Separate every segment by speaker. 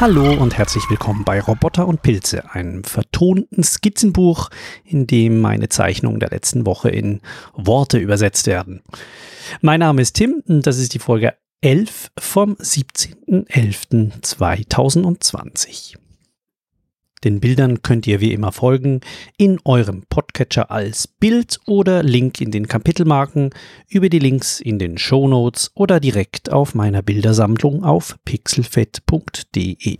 Speaker 1: Hallo und herzlich willkommen bei Roboter und Pilze, einem vertonten Skizzenbuch, in dem meine Zeichnungen der letzten Woche in Worte übersetzt werden. Mein Name ist Tim und das ist die Folge 11 vom 17.11.2020. Den Bildern könnt ihr wie immer folgen in eurem Podcatcher als Bild oder Link in den Kapitelmarken, über die Links in den Show Notes oder direkt auf meiner Bildersammlung auf pixelfett.de.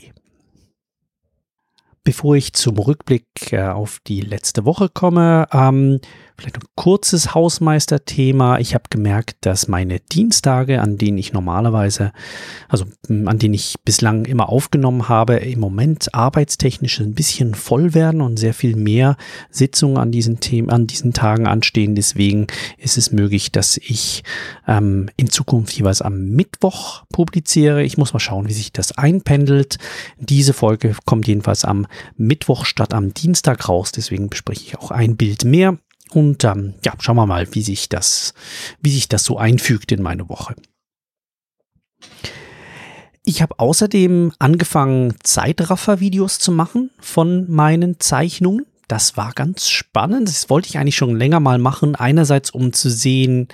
Speaker 1: Bevor ich zum Rückblick äh, auf die letzte Woche komme, ähm, Vielleicht ein kurzes Hausmeisterthema. Ich habe gemerkt, dass meine Dienstage, an denen ich normalerweise, also an denen ich bislang immer aufgenommen habe, im Moment arbeitstechnisch ein bisschen voll werden und sehr viel mehr Sitzungen an diesen Themen, an diesen Tagen anstehen. Deswegen ist es möglich, dass ich ähm, in Zukunft jeweils am Mittwoch publiziere. Ich muss mal schauen, wie sich das einpendelt. Diese Folge kommt jedenfalls am Mittwoch statt am Dienstag raus. Deswegen bespreche ich auch ein Bild mehr. Und ähm, ja, schauen wir mal, wie sich das, wie sich das so einfügt in meine Woche. Ich habe außerdem angefangen, Zeitraffer-Videos zu machen von meinen Zeichnungen. Das war ganz spannend. Das wollte ich eigentlich schon länger mal machen. Einerseits, um zu sehen,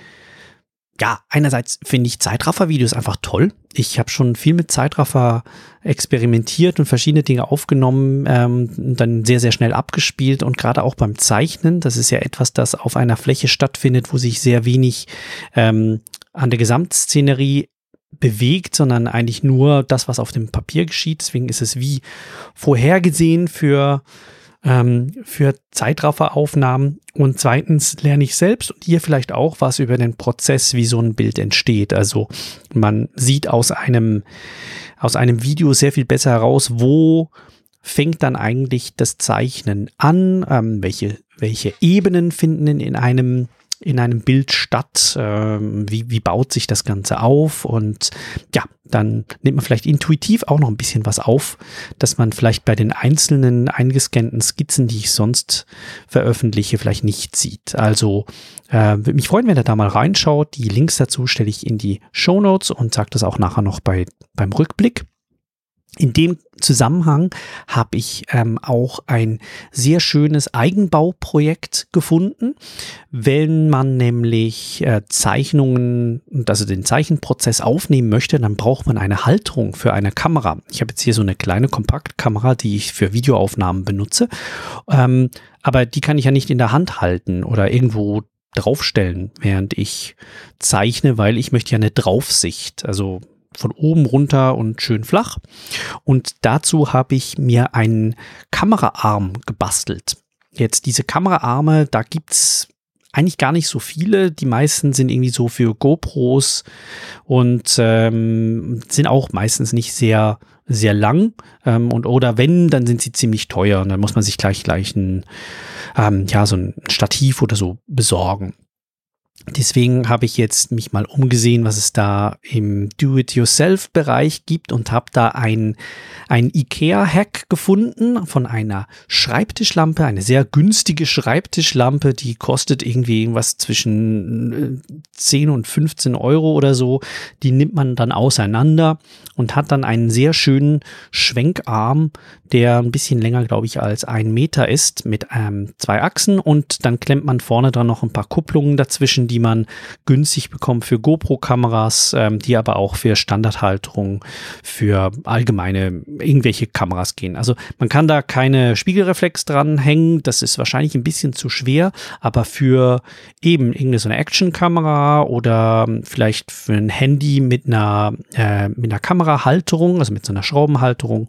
Speaker 1: ja, einerseits finde ich Zeitraffer-Videos einfach toll. Ich habe schon viel mit Zeitraffer experimentiert und verschiedene Dinge aufgenommen, ähm, dann sehr, sehr schnell abgespielt und gerade auch beim Zeichnen, das ist ja etwas, das auf einer Fläche stattfindet, wo sich sehr wenig ähm, an der Gesamtszenerie bewegt, sondern eigentlich nur das, was auf dem Papier geschieht. Deswegen ist es wie vorhergesehen für ähm, für Zeitrafferaufnahmen. Und zweitens lerne ich selbst und ihr vielleicht auch was über den Prozess, wie so ein Bild entsteht. Also man sieht aus einem, aus einem Video sehr viel besser heraus, wo fängt dann eigentlich das Zeichnen an, ähm, welche, welche Ebenen finden in einem in einem Bild statt? Ähm, wie, wie baut sich das Ganze auf? Und ja, dann nimmt man vielleicht intuitiv auch noch ein bisschen was auf, dass man vielleicht bei den einzelnen eingescannten Skizzen, die ich sonst veröffentliche, vielleicht nicht sieht. Also äh, würde mich freuen, wenn ihr da mal reinschaut. Die Links dazu stelle ich in die Show Notes und sage das auch nachher noch bei, beim Rückblick. In dem Zusammenhang habe ich ähm, auch ein sehr schönes Eigenbauprojekt gefunden. Wenn man nämlich äh, Zeichnungen, also den Zeichenprozess aufnehmen möchte, dann braucht man eine Halterung für eine Kamera. Ich habe jetzt hier so eine kleine Kompaktkamera, die ich für Videoaufnahmen benutze. Ähm, aber die kann ich ja nicht in der Hand halten oder irgendwo draufstellen, während ich zeichne, weil ich möchte ja eine Draufsicht. Also von oben runter und schön flach. Und dazu habe ich mir einen Kameraarm gebastelt. Jetzt diese Kameraarme, da gibt's eigentlich gar nicht so viele. Die meisten sind irgendwie so für GoPros und ähm, sind auch meistens nicht sehr sehr lang ähm, und oder wenn, dann sind sie ziemlich teuer und dann muss man sich gleich gleich ein ähm, ja so ein Stativ oder so besorgen. Deswegen habe ich jetzt mich mal umgesehen, was es da im Do-it-yourself-Bereich gibt und habe da ein, ein IKEA-Hack gefunden von einer Schreibtischlampe, eine sehr günstige Schreibtischlampe, die kostet irgendwie irgendwas zwischen 10 äh, und 15 Euro oder so. Die nimmt man dann auseinander und hat dann einen sehr schönen Schwenkarm, der ein bisschen länger, glaube ich, als ein Meter ist, mit ähm, zwei Achsen. Und dann klemmt man vorne dran noch ein paar Kupplungen dazwischen, die man günstig bekommt für GoPro-Kameras, ähm, die aber auch für Standardhalterung, für allgemeine irgendwelche Kameras gehen. Also man kann da keine Spiegelreflex dran hängen, das ist wahrscheinlich ein bisschen zu schwer, aber für eben irgendeine so eine Action-Kamera oder vielleicht für ein Handy mit einer, äh, mit einer Kamerahalterung, also mit so einer Schraubenhalterung,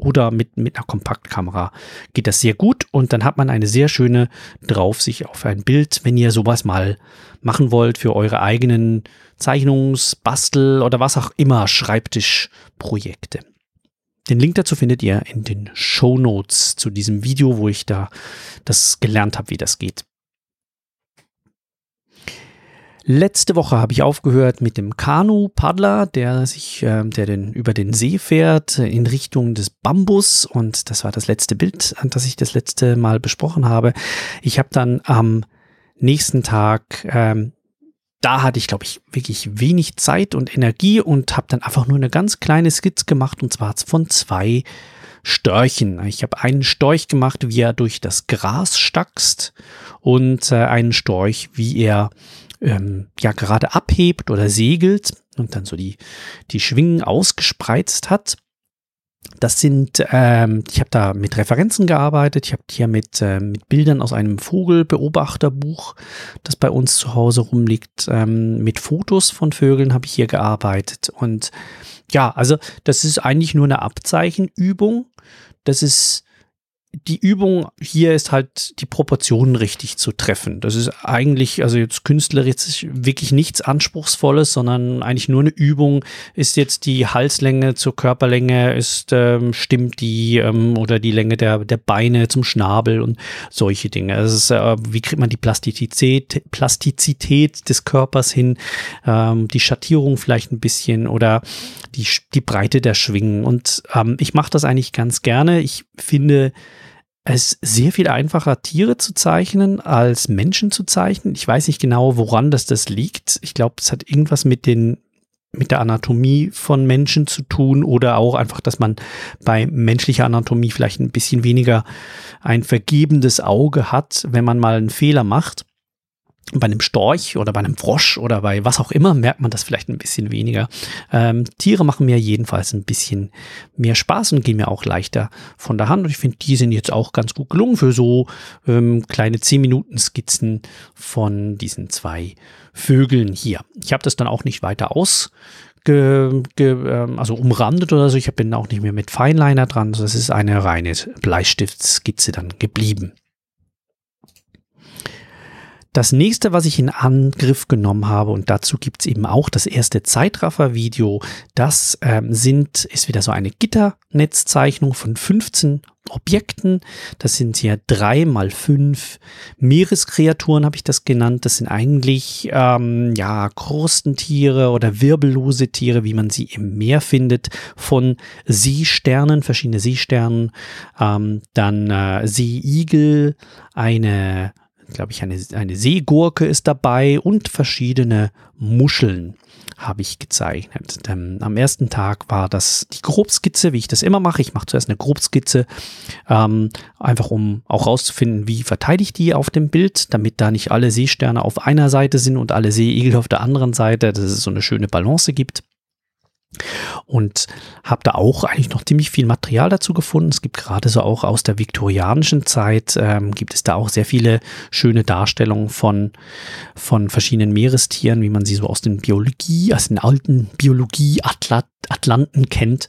Speaker 1: oder mit, mit einer Kompaktkamera geht das sehr gut und dann hat man eine sehr schöne Draufsicht auf ein Bild, wenn ihr sowas mal machen wollt für eure eigenen Zeichnungs-, Bastel- oder was auch immer Schreibtischprojekte. Den Link dazu findet ihr in den Show Notes zu diesem Video, wo ich da das gelernt habe, wie das geht. Letzte Woche habe ich aufgehört mit dem Kanu-Paddler, der sich, äh, der den, über den See fährt in Richtung des Bambus. Und das war das letzte Bild, das ich das letzte Mal besprochen habe. Ich habe dann am nächsten Tag ähm, da hatte ich, glaube ich, wirklich wenig Zeit und Energie und habe dann einfach nur eine ganz kleine Skizze gemacht und zwar von zwei Störchen. Ich habe einen Storch gemacht, wie er durch das Gras stackst und äh, einen Storch, wie er ähm, ja gerade abhebt oder segelt und dann so die, die Schwingen ausgespreizt hat. Das sind, ähm, ich habe da mit Referenzen gearbeitet. Ich habe hier mit, äh, mit Bildern aus einem Vogelbeobachterbuch, das bei uns zu Hause rumliegt. Ähm, mit Fotos von Vögeln habe ich hier gearbeitet. Und ja, also das ist eigentlich nur eine Abzeichenübung. Das ist die Übung hier ist halt, die Proportionen richtig zu treffen. Das ist eigentlich, also jetzt künstlerisch wirklich nichts Anspruchsvolles, sondern eigentlich nur eine Übung. Ist jetzt die Halslänge zur Körperlänge, ist, ähm, stimmt die ähm, oder die Länge der, der Beine zum Schnabel und solche Dinge. Also ist, äh, wie kriegt man die Plastizität, Plastizität des Körpers hin, ähm, die Schattierung vielleicht ein bisschen oder die, die Breite der Schwingen. Und ähm, ich mache das eigentlich ganz gerne. Ich finde, es sehr viel einfacher, Tiere zu zeichnen, als Menschen zu zeichnen. Ich weiß nicht genau, woran das, das liegt. Ich glaube, es hat irgendwas mit den mit der Anatomie von Menschen zu tun oder auch einfach, dass man bei menschlicher Anatomie vielleicht ein bisschen weniger ein vergebendes Auge hat, wenn man mal einen Fehler macht bei einem Storch oder bei einem Frosch oder bei was auch immer merkt man das vielleicht ein bisschen weniger. Ähm, Tiere machen mir jedenfalls ein bisschen mehr Spaß und gehen mir auch leichter von der Hand. Und ich finde, die sind jetzt auch ganz gut gelungen für so ähm, kleine 10 Minuten Skizzen von diesen zwei Vögeln hier. Ich habe das dann auch nicht weiter aus Ge, ge, ähm, also umrandet oder so. Ich bin auch nicht mehr mit Feinliner dran. Das ist eine reine Bleistiftskizze dann geblieben. Das nächste, was ich in Angriff genommen habe, und dazu gibt's eben auch das erste Zeitraffer-Video, das ähm, sind, ist wieder so eine Gitternetzzeichnung von 15 Objekten. Das sind hier drei mal fünf Meereskreaturen, habe ich das genannt. Das sind eigentlich ähm, ja Krustentiere oder wirbellose Tiere, wie man sie im Meer findet, von Seesternen, verschiedene Seesternen, ähm, dann äh, Seeigel, eine glaube ich, eine, eine Seegurke ist dabei und verschiedene Muscheln habe ich gezeichnet. Ähm, am ersten Tag war das die Grobskizze, wie ich das immer mache. Ich mache zuerst eine Grobskizze, ähm, einfach um auch rauszufinden, wie verteile ich die auf dem Bild, damit da nicht alle Seesterne auf einer Seite sind und alle Seeigel auf der anderen Seite, dass es so eine schöne Balance gibt. Und habe da auch eigentlich noch ziemlich viel Material dazu gefunden. Es gibt gerade so auch aus der viktorianischen Zeit, ähm, gibt es da auch sehr viele schöne Darstellungen von, von verschiedenen Meerestieren, wie man sie so aus den Biologie, aus den alten Biologie-Atlanten kennt.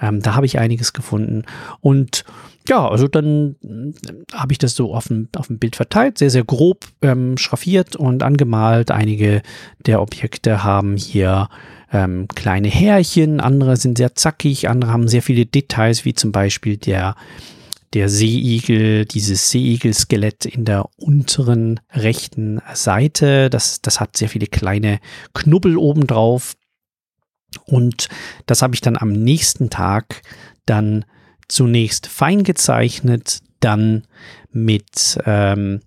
Speaker 1: Ähm, da habe ich einiges gefunden. Und ja, also dann äh, habe ich das so auf dem, auf dem Bild verteilt, sehr, sehr grob ähm, schraffiert und angemalt. Einige der Objekte haben hier ähm, kleine Härchen, andere sind sehr zackig, andere haben sehr viele Details, wie zum Beispiel der, der Seeigel, dieses Seeigel-Skelett in der unteren rechten Seite. Das, das hat sehr viele kleine Knubbel obendrauf. Und das habe ich dann am nächsten Tag dann zunächst fein gezeichnet, dann mit ähm,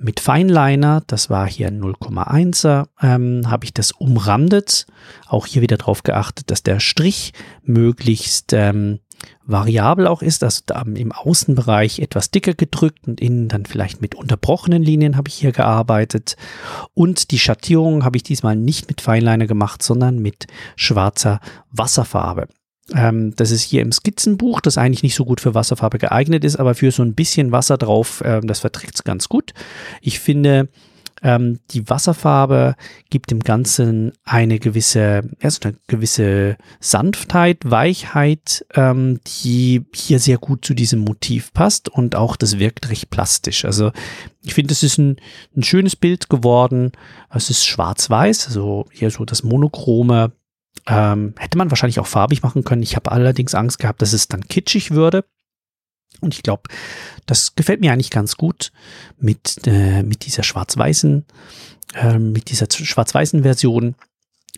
Speaker 1: mit Feinliner, das war hier 0,1er, ähm, habe ich das umrandet. Auch hier wieder darauf geachtet, dass der Strich möglichst ähm, variabel auch ist, also da im Außenbereich etwas dicker gedrückt und innen dann vielleicht mit unterbrochenen Linien habe ich hier gearbeitet. Und die Schattierung habe ich diesmal nicht mit Feinliner gemacht, sondern mit schwarzer Wasserfarbe. Ähm, das ist hier im Skizzenbuch, das eigentlich nicht so gut für Wasserfarbe geeignet ist, aber für so ein bisschen Wasser drauf, ähm, das verträgt es ganz gut. Ich finde, ähm, die Wasserfarbe gibt dem Ganzen eine gewisse, also eine gewisse Sanftheit, Weichheit, ähm, die hier sehr gut zu diesem Motiv passt und auch das wirkt recht plastisch. Also ich finde, es ist ein, ein schönes Bild geworden. Es ist schwarz-weiß, also hier so das monochrome ähm, hätte man wahrscheinlich auch farbig machen können. Ich habe allerdings Angst gehabt, dass es dann kitschig würde. Und ich glaube, das gefällt mir eigentlich ganz gut mit, äh, mit dieser schwarz-weißen, äh, mit dieser schwarz-weißen Version.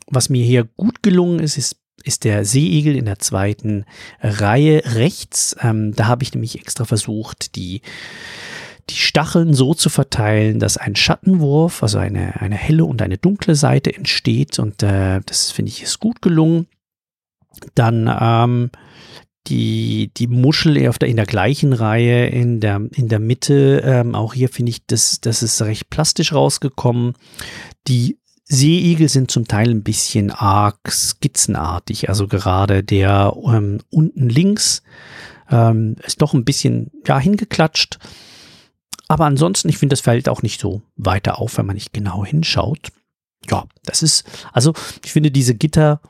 Speaker 1: Was mir hier gut gelungen ist, ist, ist der Seeigel in der zweiten Reihe rechts. Ähm, da habe ich nämlich extra versucht, die die Stacheln so zu verteilen, dass ein Schattenwurf, also eine, eine helle und eine dunkle Seite entsteht. Und äh, das finde ich ist gut gelungen. Dann ähm, die, die Muschel auf der, in der gleichen Reihe in der, in der Mitte. Ähm, auch hier finde ich, das, das ist recht plastisch rausgekommen. Die Seeigel sind zum Teil ein bisschen arg skizzenartig. Also gerade der ähm, unten links ähm, ist doch ein bisschen ja, hingeklatscht. Aber ansonsten, ich finde, das fällt auch nicht so weiter auf, wenn man nicht genau hinschaut. Ja, das ist, also ich finde diese Gitter,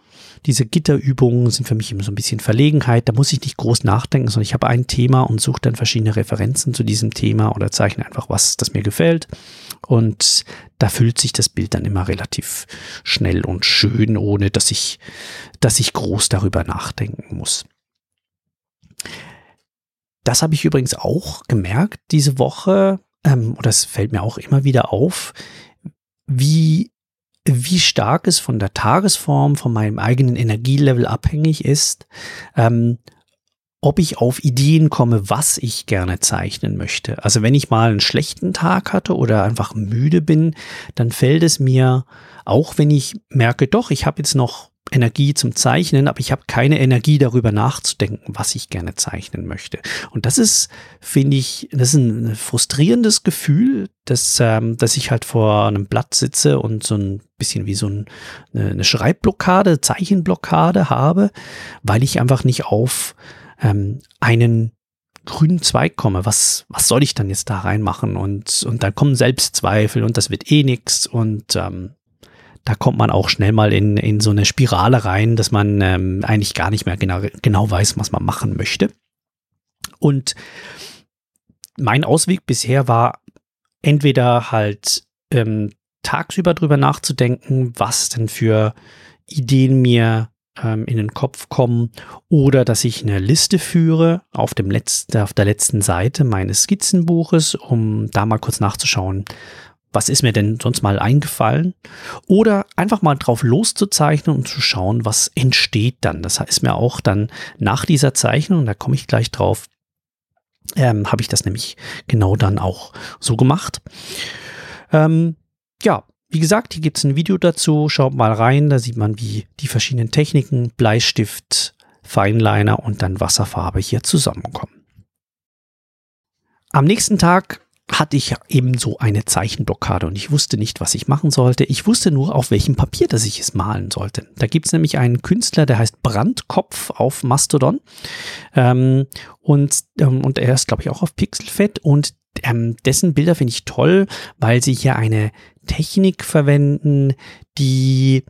Speaker 1: diese Gitterübungen sind für mich immer so ein bisschen Verlegenheit. Da muss ich nicht groß nachdenken, sondern ich habe ein Thema und suche dann verschiedene Referenzen zu diesem Thema oder zeichne einfach was, das mir gefällt. Und da füllt sich das Bild dann immer relativ schnell und schön, ohne dass ich, dass ich groß darüber nachdenken muss. Das habe ich übrigens auch gemerkt diese Woche, ähm, oder es fällt mir auch immer wieder auf, wie wie stark es von der Tagesform, von meinem eigenen Energielevel abhängig ist, ähm, ob ich auf Ideen komme, was ich gerne zeichnen möchte. Also wenn ich mal einen schlechten Tag hatte oder einfach müde bin, dann fällt es mir, auch wenn ich merke, doch, ich habe jetzt noch Energie zum Zeichnen, aber ich habe keine Energie darüber nachzudenken, was ich gerne zeichnen möchte. Und das ist, finde ich, das ist ein frustrierendes Gefühl, dass, ähm, dass ich halt vor einem Blatt sitze und so ein bisschen wie so ein, eine Schreibblockade, Zeichenblockade habe, weil ich einfach nicht auf ähm, einen grünen Zweig komme. Was, was soll ich dann jetzt da reinmachen? Und, und dann kommen Selbstzweifel und das wird eh nix und ähm, da kommt man auch schnell mal in, in so eine Spirale rein, dass man ähm, eigentlich gar nicht mehr genau, genau weiß, was man machen möchte. Und mein Ausweg bisher war entweder halt ähm, tagsüber drüber nachzudenken, was denn für Ideen mir ähm, in den Kopf kommen oder dass ich eine Liste führe auf, dem letzten, auf der letzten Seite meines Skizzenbuches, um da mal kurz nachzuschauen, was ist mir denn sonst mal eingefallen? Oder einfach mal drauf loszuzeichnen und zu schauen, was entsteht dann. Das heißt mir auch dann nach dieser Zeichnung, da komme ich gleich drauf, ähm, habe ich das nämlich genau dann auch so gemacht. Ähm, ja, wie gesagt, hier gibt es ein Video dazu. Schaut mal rein, da sieht man, wie die verschiedenen Techniken, Bleistift, Feinliner und dann Wasserfarbe hier zusammenkommen. Am nächsten Tag hatte ich eben so eine Zeichenblockade und ich wusste nicht, was ich machen sollte. Ich wusste nur, auf welchem Papier, dass ich es malen sollte. Da gibt es nämlich einen Künstler, der heißt Brandkopf auf Mastodon ähm, und, ähm, und er ist, glaube ich, auch auf Pixelfett und ähm, dessen Bilder finde ich toll, weil sie hier eine Technik verwenden, die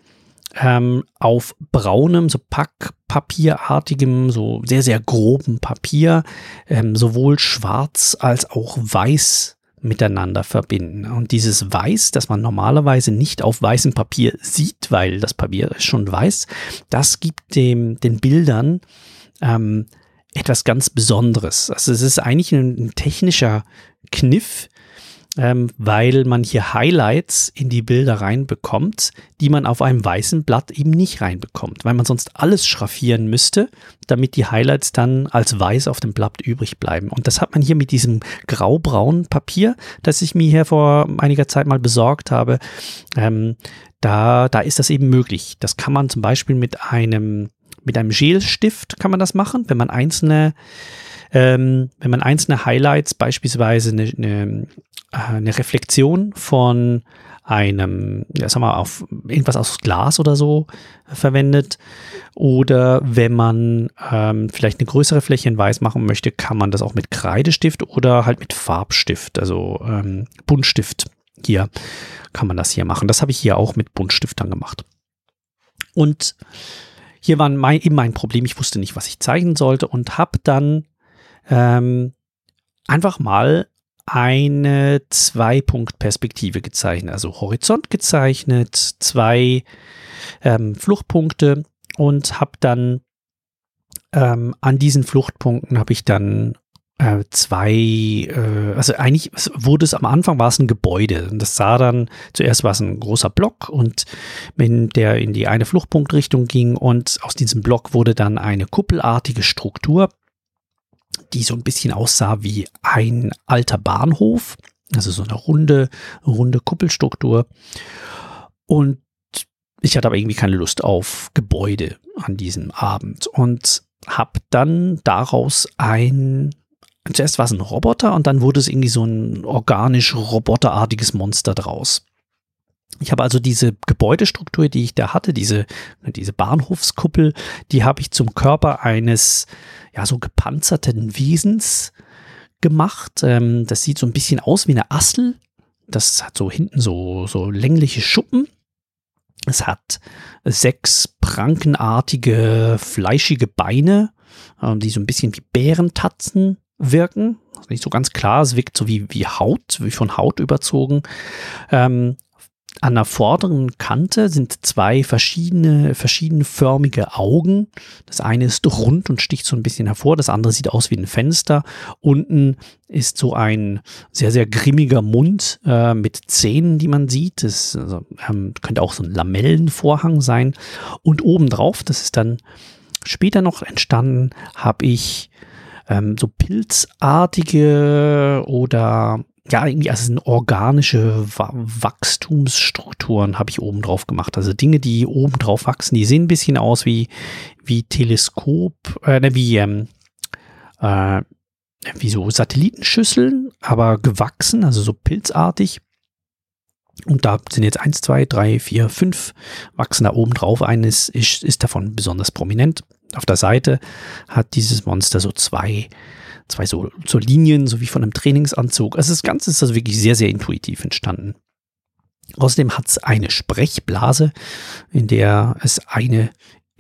Speaker 1: ähm, auf braunem, so Packpapierartigem, so sehr, sehr groben Papier ähm, sowohl schwarz als auch weiß miteinander verbinden. Und dieses Weiß, das man normalerweise nicht auf weißem Papier sieht, weil das Papier ist schon weiß, das gibt dem, den Bildern ähm, etwas ganz Besonderes. Also es ist eigentlich ein, ein technischer Kniff, ähm, weil man hier Highlights in die Bilder reinbekommt, die man auf einem weißen Blatt eben nicht reinbekommt, weil man sonst alles schraffieren müsste, damit die Highlights dann als weiß auf dem Blatt übrig bleiben. Und das hat man hier mit diesem graubraunen Papier, das ich mir hier vor einiger Zeit mal besorgt habe. Ähm, da, da ist das eben möglich. Das kann man zum Beispiel mit einem, mit einem Gelstift kann man das machen, wenn man einzelne ähm, wenn man einzelne Highlights, beispielsweise eine, eine, äh, eine Reflexion von einem, ja, sag mal, auf irgendwas aus Glas oder so verwendet. Oder wenn man ähm, vielleicht eine größere Fläche in weiß machen möchte, kann man das auch mit Kreidestift oder halt mit Farbstift, also ähm, Buntstift. Hier kann man das hier machen. Das habe ich hier auch mit Buntstift dann gemacht. Und hier war mein, eben mein Problem, ich wusste nicht, was ich zeichnen sollte und habe dann ähm, einfach mal eine Zwei-Punkt-Perspektive gezeichnet, also Horizont gezeichnet, zwei ähm, Fluchtpunkte und habe dann ähm, an diesen Fluchtpunkten habe ich dann äh, zwei, äh, also eigentlich wurde es am Anfang war es ein Gebäude und das sah dann, zuerst war es ein großer Block und wenn der in die eine Fluchtpunktrichtung ging und aus diesem Block wurde dann eine kuppelartige Struktur die so ein bisschen aussah wie ein alter Bahnhof. Also so eine runde, runde Kuppelstruktur. Und ich hatte aber irgendwie keine Lust auf Gebäude an diesem Abend und habe dann daraus ein zuerst war es ein Roboter und dann wurde es irgendwie so ein organisch roboterartiges Monster draus. Ich habe also diese Gebäudestruktur, die ich da hatte, diese, diese Bahnhofskuppel, die habe ich zum Körper eines, ja, so gepanzerten Wesens gemacht. Ähm, das sieht so ein bisschen aus wie eine Assel. Das hat so hinten so, so längliche Schuppen. Es hat sechs prankenartige, fleischige Beine, äh, die so ein bisschen wie Bärentatzen wirken. Nicht so ganz klar, es wirkt so wie, wie Haut, wie von Haut überzogen. Ähm, an der vorderen Kante sind zwei verschiedene, verschiedenförmige Augen. Das eine ist rund und sticht so ein bisschen hervor, das andere sieht aus wie ein Fenster. Unten ist so ein sehr, sehr grimmiger Mund äh, mit Zähnen, die man sieht. Das also, ähm, könnte auch so ein Lamellenvorhang sein. Und obendrauf, das ist dann später noch entstanden, habe ich ähm, so pilzartige oder ja, irgendwie, also sind organische Wachstumsstrukturen habe ich oben drauf gemacht. Also Dinge, die oben drauf wachsen, die sehen ein bisschen aus wie, wie Teleskop, äh, ne, wie, ähm, äh, wie so Satellitenschüsseln, aber gewachsen, also so pilzartig. Und da sind jetzt eins, zwei, drei, vier, fünf wachsen da oben drauf. Eines ist, ist davon besonders prominent. Auf der Seite hat dieses Monster so zwei, zwei so, so Linien, so wie von einem Trainingsanzug. Also das Ganze ist also wirklich sehr, sehr intuitiv entstanden. Außerdem hat es eine Sprechblase, in der es eine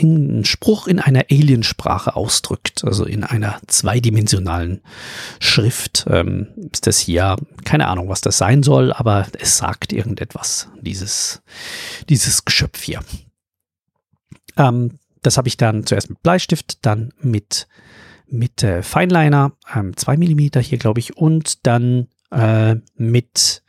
Speaker 1: einen Spruch in einer Aliensprache ausdrückt, also in einer zweidimensionalen Schrift. Ähm, ist das hier, keine Ahnung, was das sein soll, aber es sagt irgendetwas, dieses, dieses Geschöpf hier. Ähm, das habe ich dann zuerst mit Bleistift, dann mit, mit äh, Fineliner, 2 ähm, mm hier, glaube ich, und dann äh, mit,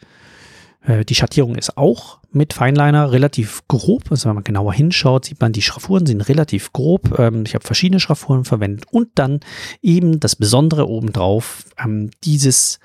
Speaker 1: äh, die Schattierung ist auch mit Fineliner relativ grob. Also wenn man genauer hinschaut, sieht man, die Schraffuren sind relativ grob. Ähm, ich habe verschiedene Schraffuren verwendet und dann eben das Besondere obendrauf, ähm, dieses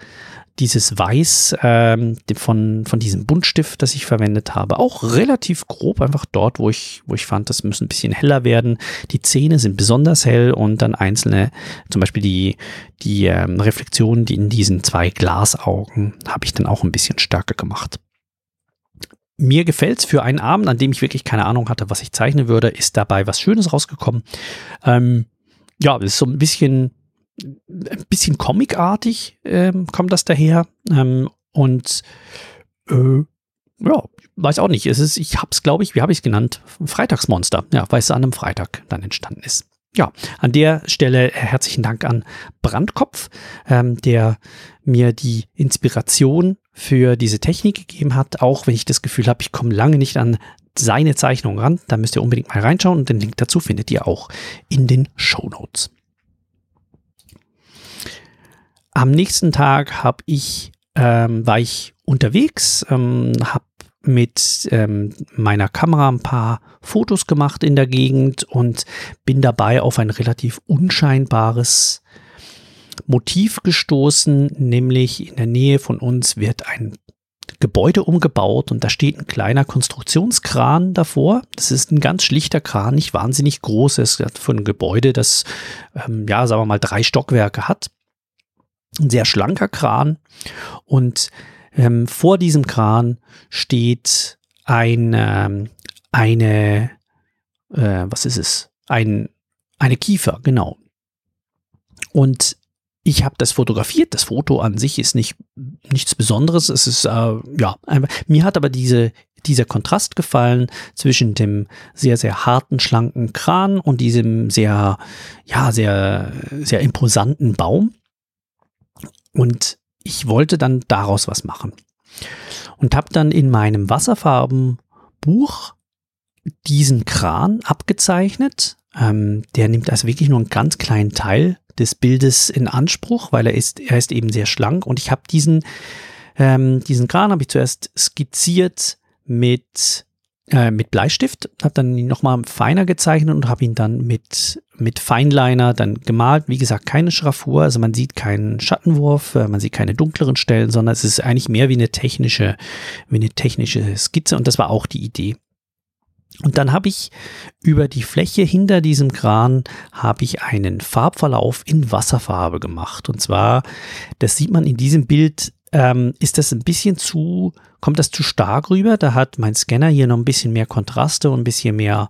Speaker 1: dieses Weiß ähm, von, von diesem Buntstift, das ich verwendet habe, auch relativ grob, einfach dort, wo ich, wo ich fand, das muss ein bisschen heller werden. Die Zähne sind besonders hell und dann einzelne, zum Beispiel die, die ähm, Reflexionen, die in diesen zwei Glasaugen, habe ich dann auch ein bisschen stärker gemacht. Mir gefällt es für einen Abend, an dem ich wirklich keine Ahnung hatte, was ich zeichnen würde, ist dabei was Schönes rausgekommen. Ähm, ja, es ist so ein bisschen ein bisschen comicartig ähm, kommt das daher. Ähm, und äh, ja, weiß auch nicht. Es ist, ich habe es, glaube ich, wie habe ich es genannt? Freitagsmonster. Ja, weil es an einem Freitag dann entstanden ist. Ja, an der Stelle herzlichen Dank an Brandkopf, ähm, der mir die Inspiration für diese Technik gegeben hat, auch wenn ich das Gefühl habe, ich komme lange nicht an seine Zeichnung ran. Da müsst ihr unbedingt mal reinschauen und den Link dazu findet ihr auch in den Show Notes. Am nächsten Tag habe ich, ähm, war ich unterwegs, ähm, habe mit ähm, meiner Kamera ein paar Fotos gemacht in der Gegend und bin dabei auf ein relativ unscheinbares Motiv gestoßen, nämlich in der Nähe von uns wird ein Gebäude umgebaut und da steht ein kleiner Konstruktionskran davor. Das ist ein ganz schlichter Kran, nicht wahnsinnig groß. Es ist für ein Gebäude, das, ähm, ja, sagen wir mal, drei Stockwerke hat ein sehr schlanker Kran und ähm, vor diesem Kran steht ein, ähm, eine, äh, was ist es? Ein, eine Kiefer, genau. Und ich habe das fotografiert. Das Foto an sich ist nicht nichts Besonderes. Es ist äh, ja. Mir hat aber diese dieser Kontrast gefallen zwischen dem sehr sehr harten schlanken Kran und diesem sehr ja sehr sehr imposanten Baum. Und ich wollte dann daraus was machen. Und habe dann in meinem Wasserfarbenbuch diesen Kran abgezeichnet. Ähm, der nimmt also wirklich nur einen ganz kleinen Teil des Bildes in Anspruch, weil er ist, er ist eben sehr schlank. Und ich habe diesen, ähm, diesen Kran habe ich zuerst skizziert mit äh, mit Bleistift, habe dann nochmal feiner gezeichnet und habe ihn dann mit, mit Feinliner dann gemalt. Wie gesagt, keine Schraffur, also man sieht keinen Schattenwurf, äh, man sieht keine dunkleren Stellen, sondern es ist eigentlich mehr wie eine technische, wie eine technische Skizze und das war auch die Idee. Und dann habe ich über die Fläche hinter diesem Kran habe ich einen Farbverlauf in Wasserfarbe gemacht. Und zwar, das sieht man in diesem Bild ähm, ist das ein bisschen zu, kommt das zu stark rüber? Da hat mein Scanner hier noch ein bisschen mehr Kontraste und ein bisschen mehr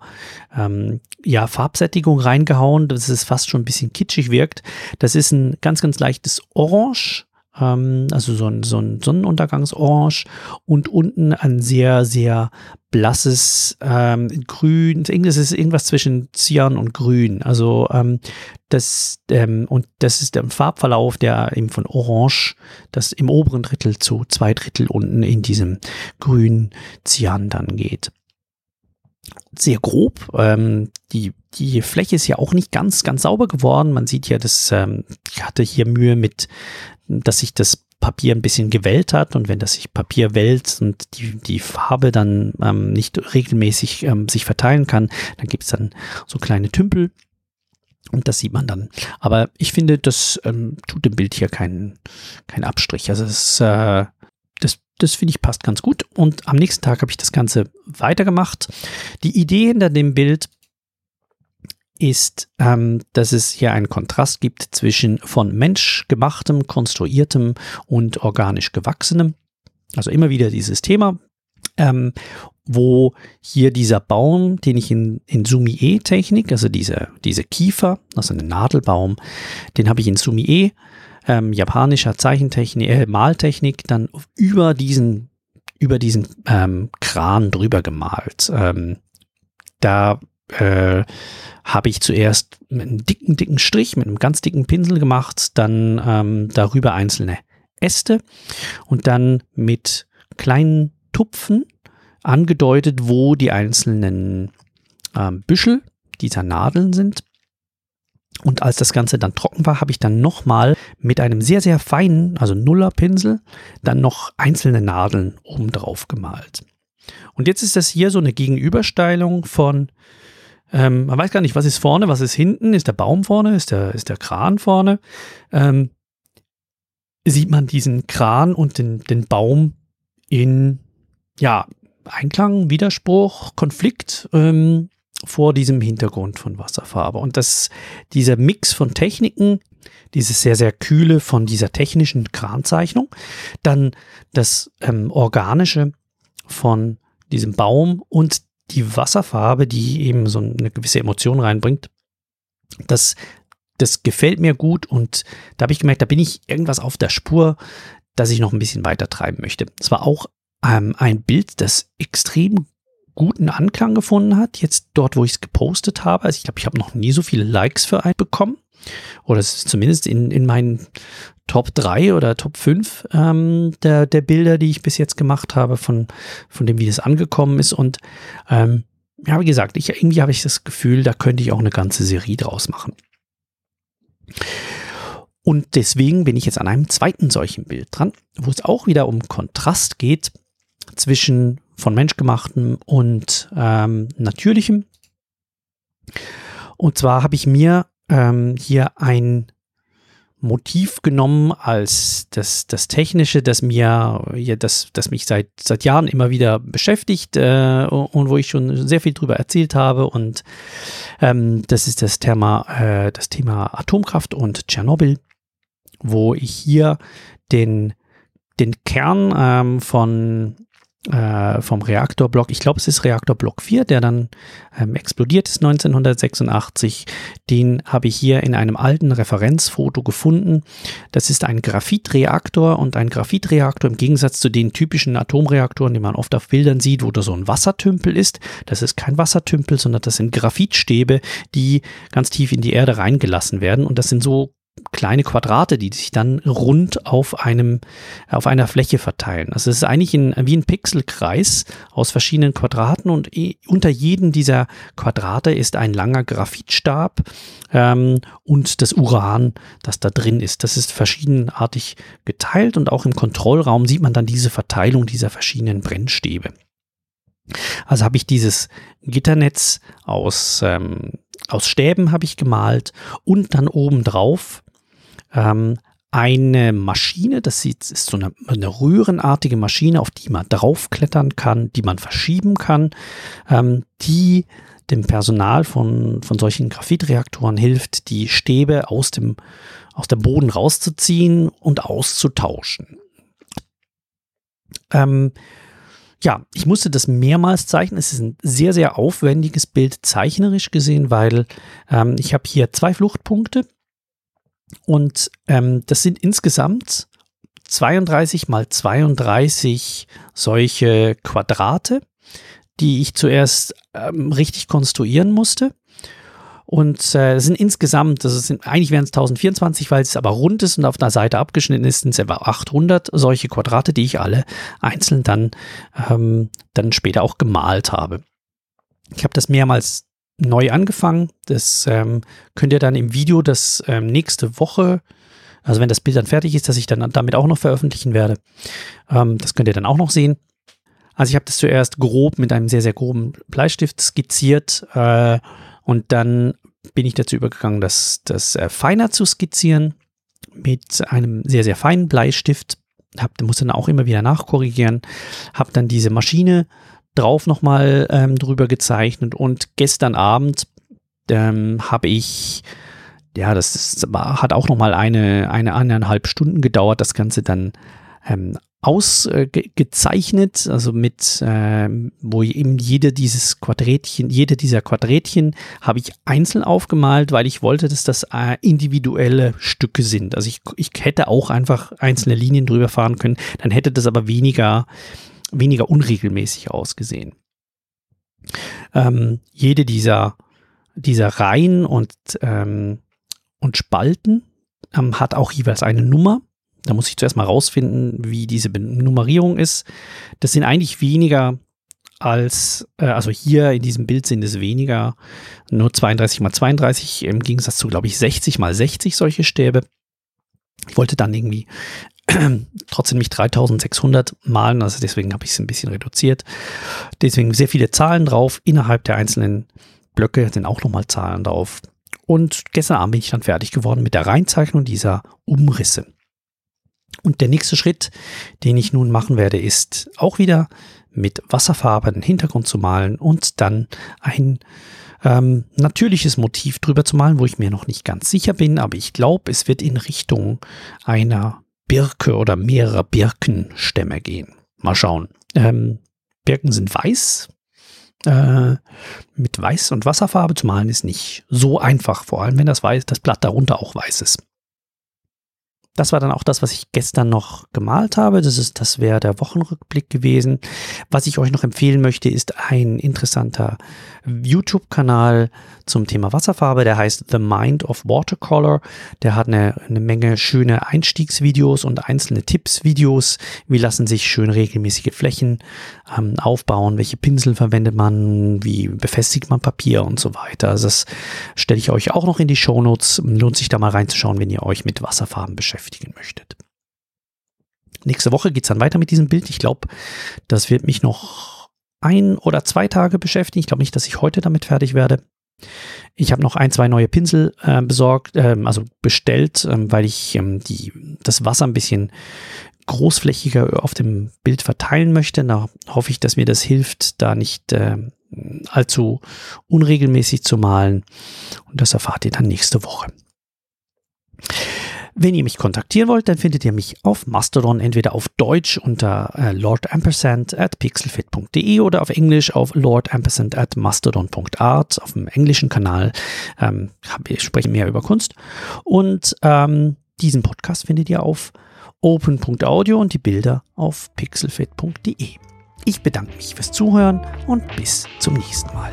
Speaker 1: ähm, ja, Farbsättigung reingehauen, dass es fast schon ein bisschen kitschig wirkt. Das ist ein ganz, ganz leichtes Orange ähm, also so ein, so ein Sonnenuntergangsorange und unten ein sehr, sehr blasses ähm, Grün. Das ist irgendwas zwischen Cyan und Grün. Also ähm, das ähm, und das ist der Farbverlauf, der eben von Orange, das im oberen Drittel zu zwei Drittel unten in diesem Grün Cyan dann geht sehr grob. Ähm, die, die Fläche ist ja auch nicht ganz, ganz sauber geworden. Man sieht ja, dass ähm, ich hatte hier Mühe mit dass sich das Papier ein bisschen gewellt hat und wenn das sich Papier wälzt und die, die Farbe dann ähm, nicht regelmäßig ähm, sich verteilen kann, dann gibt es dann so kleine Tümpel und das sieht man dann. Aber ich finde, das ähm, tut dem Bild hier keinen keinen Abstrich. Also es, äh, das, das finde ich passt ganz gut. Und am nächsten Tag habe ich das Ganze weitergemacht. Die Idee hinter dem Bild ist, ähm, dass es hier einen Kontrast gibt zwischen von menschgemachtem, konstruiertem und organisch gewachsenem. Also immer wieder dieses Thema, ähm, wo hier dieser Baum, den ich in, in Sumi-E-Technik, also diese, diese Kiefer, also ein Nadelbaum, den habe ich in Sumi-E, ähm, japanischer Zeichentechnik, äh, Maltechnik, dann über diesen, über diesen ähm, Kran drüber gemalt. Ähm, da äh, habe ich zuerst mit einem dicken, dicken Strich, mit einem ganz dicken Pinsel gemacht, dann ähm, darüber einzelne Äste und dann mit kleinen Tupfen angedeutet, wo die einzelnen ähm, Büschel dieser Nadeln sind. Und als das Ganze dann trocken war, habe ich dann nochmal mit einem sehr, sehr feinen, also Nullerpinsel, dann noch einzelne Nadeln oben drauf gemalt. Und jetzt ist das hier so eine Gegenüberstellung von ähm, man weiß gar nicht, was ist vorne, was ist hinten. Ist der Baum vorne? Ist der, ist der Kran vorne? Ähm, sieht man diesen Kran und den, den Baum in ja, Einklang, Widerspruch, Konflikt ähm, vor diesem Hintergrund von Wasserfarbe. Und das, dieser Mix von Techniken, dieses sehr, sehr kühle von dieser technischen Kranzeichnung, dann das ähm, organische von diesem Baum und die Wasserfarbe, die eben so eine gewisse Emotion reinbringt, das, das gefällt mir gut und da habe ich gemerkt, da bin ich irgendwas auf der Spur, das ich noch ein bisschen weiter treiben möchte. Es war auch ähm, ein Bild, das extrem guten Anklang gefunden hat, jetzt dort, wo ich es gepostet habe. Also ich glaube, ich habe noch nie so viele Likes für ein bekommen. Oder es ist zumindest in, in meinen Top 3 oder Top 5 ähm, der, der Bilder, die ich bis jetzt gemacht habe, von, von dem, wie das angekommen ist. Und ähm, ja, wie gesagt, ich, irgendwie habe ich das Gefühl, da könnte ich auch eine ganze Serie draus machen. Und deswegen bin ich jetzt an einem zweiten solchen Bild dran, wo es auch wieder um Kontrast geht zwischen von menschgemachtem und ähm, natürlichem. Und zwar habe ich mir ähm, hier ein Motiv genommen als das, das Technische, das mir, das, das mich seit, seit Jahren immer wieder beschäftigt äh, und wo ich schon sehr viel drüber erzählt habe. Und ähm, das ist das Thema, äh, das Thema Atomkraft und Tschernobyl, wo ich hier den, den Kern ähm, von äh, vom Reaktorblock, ich glaube es ist Reaktorblock 4, der dann ähm, explodiert ist 1986. Den habe ich hier in einem alten Referenzfoto gefunden. Das ist ein Graphitreaktor und ein Graphitreaktor im Gegensatz zu den typischen Atomreaktoren, die man oft auf Bildern sieht, wo da so ein Wassertümpel ist. Das ist kein Wassertümpel, sondern das sind Graphitstäbe, die ganz tief in die Erde reingelassen werden. Und das sind so kleine Quadrate, die sich dann rund auf einem, auf einer Fläche verteilen. Also es ist eigentlich ein, wie ein Pixelkreis aus verschiedenen Quadraten und unter jedem dieser Quadrate ist ein langer Graphitstab ähm, und das Uran, das da drin ist. Das ist verschiedenartig geteilt und auch im Kontrollraum sieht man dann diese Verteilung dieser verschiedenen Brennstäbe. Also habe ich dieses Gitternetz aus, ähm, aus Stäben habe ich gemalt und dann obendrauf ähm, eine Maschine, das ist so eine, eine, röhrenartige Maschine, auf die man draufklettern kann, die man verschieben kann, ähm, die dem Personal von, von solchen Graphitreaktoren hilft, die Stäbe aus dem, aus dem Boden rauszuziehen und auszutauschen. Ähm, ja, ich musste das mehrmals zeichnen. Es ist ein sehr, sehr aufwendiges Bild zeichnerisch gesehen, weil ähm, ich habe hier zwei Fluchtpunkte und ähm, das sind insgesamt 32 mal 32 solche Quadrate, die ich zuerst ähm, richtig konstruieren musste. Und äh, sind insgesamt, das sind, eigentlich wären es 1024, weil es aber rund ist und auf einer Seite abgeschnitten ist, sind es etwa 800 solche Quadrate, die ich alle einzeln dann, ähm, dann später auch gemalt habe. Ich habe das mehrmals neu angefangen. Das ähm, könnt ihr dann im Video, das ähm, nächste Woche, also wenn das Bild dann fertig ist, dass ich dann damit auch noch veröffentlichen werde, ähm, das könnt ihr dann auch noch sehen. Also ich habe das zuerst grob mit einem sehr, sehr groben Bleistift skizziert äh, und dann bin ich dazu übergegangen, das, das äh, feiner zu skizzieren mit einem sehr, sehr feinen Bleistift. Hab, musste dann auch immer wieder nachkorrigieren. Habe dann diese Maschine drauf nochmal ähm, drüber gezeichnet und gestern Abend ähm, habe ich, ja, das ist, hat auch nochmal eine, eine eineinhalb Stunden gedauert, das Ganze dann ähm, ausgezeichnet, äh, also mit, äh, wo eben jede dieses Quadrätchen, jede dieser Quadrätchen habe ich einzeln aufgemalt, weil ich wollte, dass das äh, individuelle Stücke sind. Also ich, ich hätte auch einfach einzelne Linien drüber fahren können, dann hätte das aber weniger, weniger unregelmäßig ausgesehen. Ähm, jede dieser, dieser Reihen und, ähm, und Spalten ähm, hat auch jeweils eine Nummer. Da muss ich zuerst mal rausfinden, wie diese Nummerierung ist. Das sind eigentlich weniger als, äh, also hier in diesem Bild sind es weniger, nur 32 mal 32, im Gegensatz zu, glaube ich, 60 mal 60 solche Stäbe. Ich wollte dann irgendwie trotzdem nicht 3600 malen, also deswegen habe ich es ein bisschen reduziert. Deswegen sehr viele Zahlen drauf. Innerhalb der einzelnen Blöcke sind auch nochmal Zahlen drauf. Und gestern Abend bin ich dann fertig geworden mit der Reinzeichnung dieser Umrisse. Und der nächste Schritt, den ich nun machen werde, ist auch wieder mit Wasserfarbe den Hintergrund zu malen und dann ein ähm, natürliches Motiv drüber zu malen, wo ich mir noch nicht ganz sicher bin, aber ich glaube, es wird in Richtung einer Birke oder mehrerer Birkenstämme gehen. Mal schauen. Ähm, Birken sind weiß. Äh, mit Weiß und Wasserfarbe zu malen ist nicht so einfach, vor allem wenn das, weiß, das Blatt darunter auch weiß ist. Das war dann auch das, was ich gestern noch gemalt habe. Das das wäre der Wochenrückblick gewesen. Was ich euch noch empfehlen möchte, ist ein interessanter YouTube-Kanal zum Thema Wasserfarbe. Der heißt The Mind of Watercolor. Der hat eine, eine Menge schöne Einstiegsvideos und einzelne Tipps-Videos. Wie lassen sich schön regelmäßige Flächen ähm, aufbauen? Welche Pinsel verwendet man? Wie befestigt man Papier und so weiter? Also das stelle ich euch auch noch in die Show Notes. Lohnt sich da mal reinzuschauen, wenn ihr euch mit Wasserfarben beschäftigen möchtet. Nächste Woche geht es dann weiter mit diesem Bild. Ich glaube, das wird mich noch ein oder zwei Tage beschäftigen. Ich glaube nicht, dass ich heute damit fertig werde. Ich habe noch ein, zwei neue Pinsel äh, besorgt, äh, also bestellt, äh, weil ich ähm, die, das Wasser ein bisschen großflächiger auf dem Bild verteilen möchte. Da hoffe ich, dass mir das hilft, da nicht ähm, allzu unregelmäßig zu malen. Und das erfahrt ihr dann nächste Woche. Wenn ihr mich kontaktieren wollt, dann findet ihr mich auf Mastodon entweder auf Deutsch unter äh, lordampersand at pixelfit.de oder auf Englisch auf lordampersand at mastodon.art. Auf dem englischen Kanal ähm, wir sprechen mehr über Kunst. Und ähm, diesen Podcast findet ihr auf open.audio und die Bilder auf pixelfit.de. Ich bedanke mich fürs Zuhören und bis zum nächsten Mal.